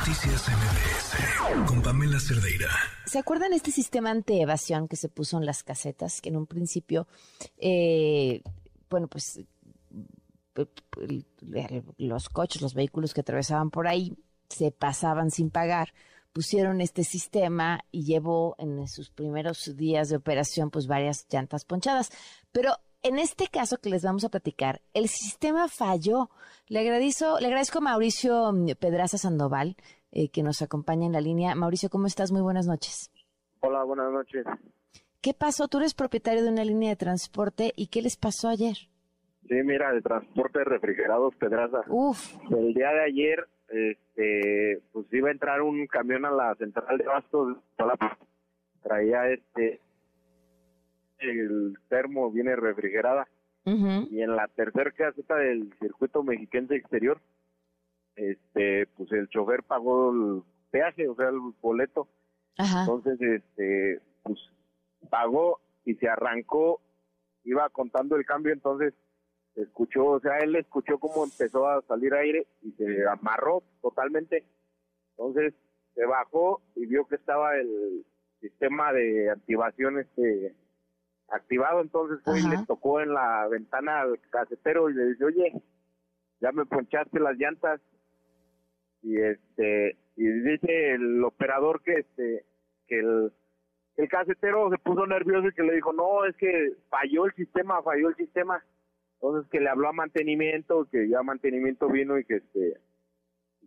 Noticias MBS con Pamela Cerdeira. ¿Se acuerdan este sistema anti-evasión que se puso en las casetas? Que en un principio, eh, bueno, pues los coches, los vehículos que atravesaban por ahí se pasaban sin pagar. Pusieron este sistema y llevó en sus primeros días de operación pues varias llantas ponchadas. Pero en este caso que les vamos a platicar, el sistema falló. Le agradezco, le agradezco a Mauricio mm, Pedraza Sandoval, eh, que nos acompaña en la línea. Mauricio, ¿cómo estás? Muy buenas noches. Hola, buenas noches. ¿Qué pasó? Tú eres propietario de una línea de transporte y ¿qué les pasó ayer? Sí, mira, de transporte de refrigerados Pedraza. Uf. El día de ayer, este, pues iba a entrar un camión a la central de Bastos, traía este el termo viene refrigerada. Y en la tercera caseta del circuito mexiquense exterior, este, pues el chofer pagó el peaje, o sea, el boleto. Entonces, este, pues pagó y se arrancó, iba contando el cambio, entonces escuchó, o sea, él escuchó cómo empezó a salir aire y se amarró totalmente. Entonces se bajó y vio que estaba el sistema de activación este activado, entonces fue y le tocó en la ventana al casetero y le dice, oye, ya me ponchaste las llantas. Y este, y dice el operador que este, que el, el casetero se puso nervioso y que le dijo, no, es que falló el sistema, falló el sistema. Entonces que le habló a mantenimiento, que ya mantenimiento vino y que este,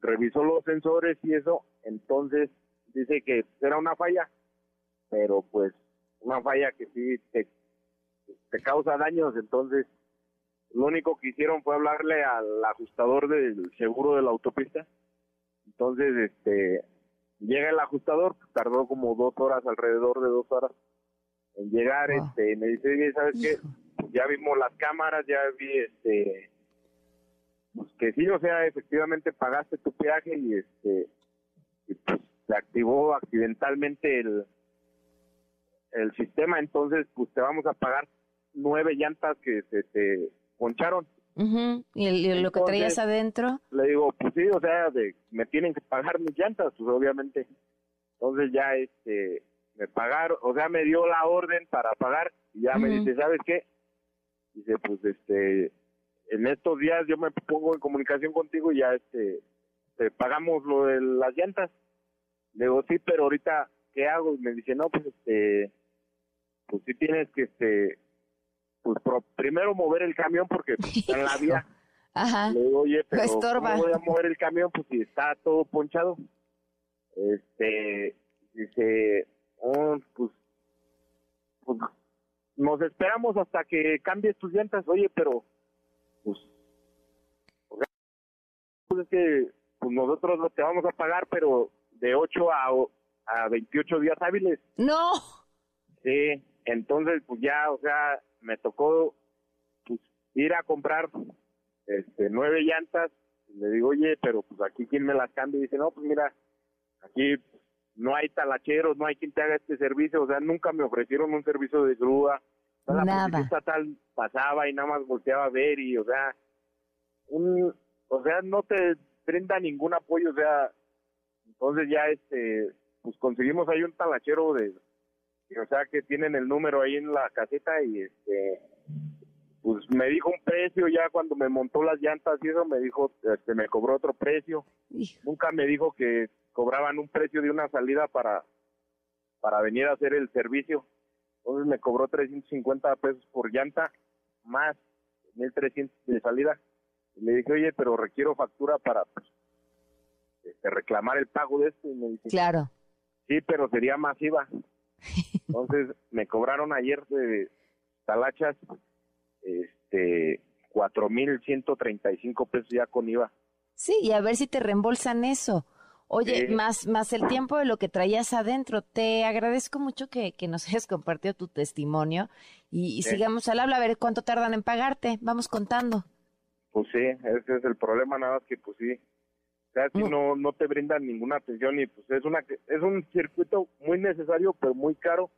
revisó los sensores y eso, entonces dice que era una falla, pero pues una falla que sí te, te causa daños, entonces lo único que hicieron fue hablarle al ajustador del seguro de la autopista. Entonces, este, llega el ajustador, tardó como dos horas, alrededor de dos horas en llegar, este, me dice, ¿sabes qué? Ya vimos las cámaras, ya vi, este, pues que sí, o sea, efectivamente pagaste tu peaje y este, y pues se activó accidentalmente el, el sistema, entonces pues te vamos a pagar nueve llantas que se te poncharon. ¿Y, lo que traías adentro? Le digo, pues sí, o sea, de, me tienen que pagar mis llantas, pues obviamente. Entonces ya este me pagaron, o sea, me dio la orden para pagar y ya me dice, ¿sabes qué? Dice, pues este, en estos días yo me pongo en comunicación contigo y ya este, te pagamos lo de las llantas. Le digo, sí, pero ahorita, ¿qué hago? Y me dice, no, pues este, pues sí tienes que, este, pues primero mover el camión porque está en la vía. Ajá. Le digo, oye, pero ¿cómo voy a mover el camión? Pues si está todo ponchado. Este, dice, oh, pues, pues, nos esperamos hasta que cambies tus llantas. Oye, pero, pues, pues es que pues nosotros lo te vamos a pagar, pero de 8 a, a 28 días hábiles. No. Sí, entonces, pues ya, o sea, me tocó pues, ir a comprar este nueve llantas. Le digo, oye, pero pues aquí quién me las cambia. Y dice, no, pues mira, aquí no hay talacheros, no hay quien te haga este servicio. O sea, nunca me ofrecieron un servicio de grúa. nada. estatal pasaba y nada más volteaba a ver y, o sea, un, o sea, no te brinda ningún apoyo. O sea, entonces ya, este, pues conseguimos ahí un talachero de o sea que tienen el número ahí en la caseta y este pues me dijo un precio ya cuando me montó las llantas y eso me dijo este me cobró otro precio. Nunca me dijo que cobraban un precio de una salida para para venir a hacer el servicio. Entonces me cobró 350 pesos por llanta más 1300 de salida. Y le dije oye pero requiero factura para pues, este, reclamar el pago de esto y me dice claro. Sí pero sería masiva entonces me cobraron ayer de talachas este 4.135 pesos ya con IVA. Sí, y a ver si te reembolsan eso. Oye, más, más el tiempo de lo que traías adentro. Te agradezco mucho que, que nos hayas compartido tu testimonio y, sigamos al habla a ver cuánto tardan en pagarte. Vamos contando. Pues sí, ese es el problema, nada más que pues sí, casi no, no te brindan ninguna atención y pues es una es un circuito muy necesario pero muy caro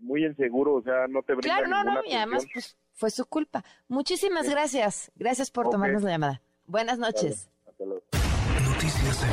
muy inseguro o sea no te brindan claro no no y además pues fue su culpa. Muchísimas gracias. Gracias por tomarnos la llamada. Buenas noches. Noticias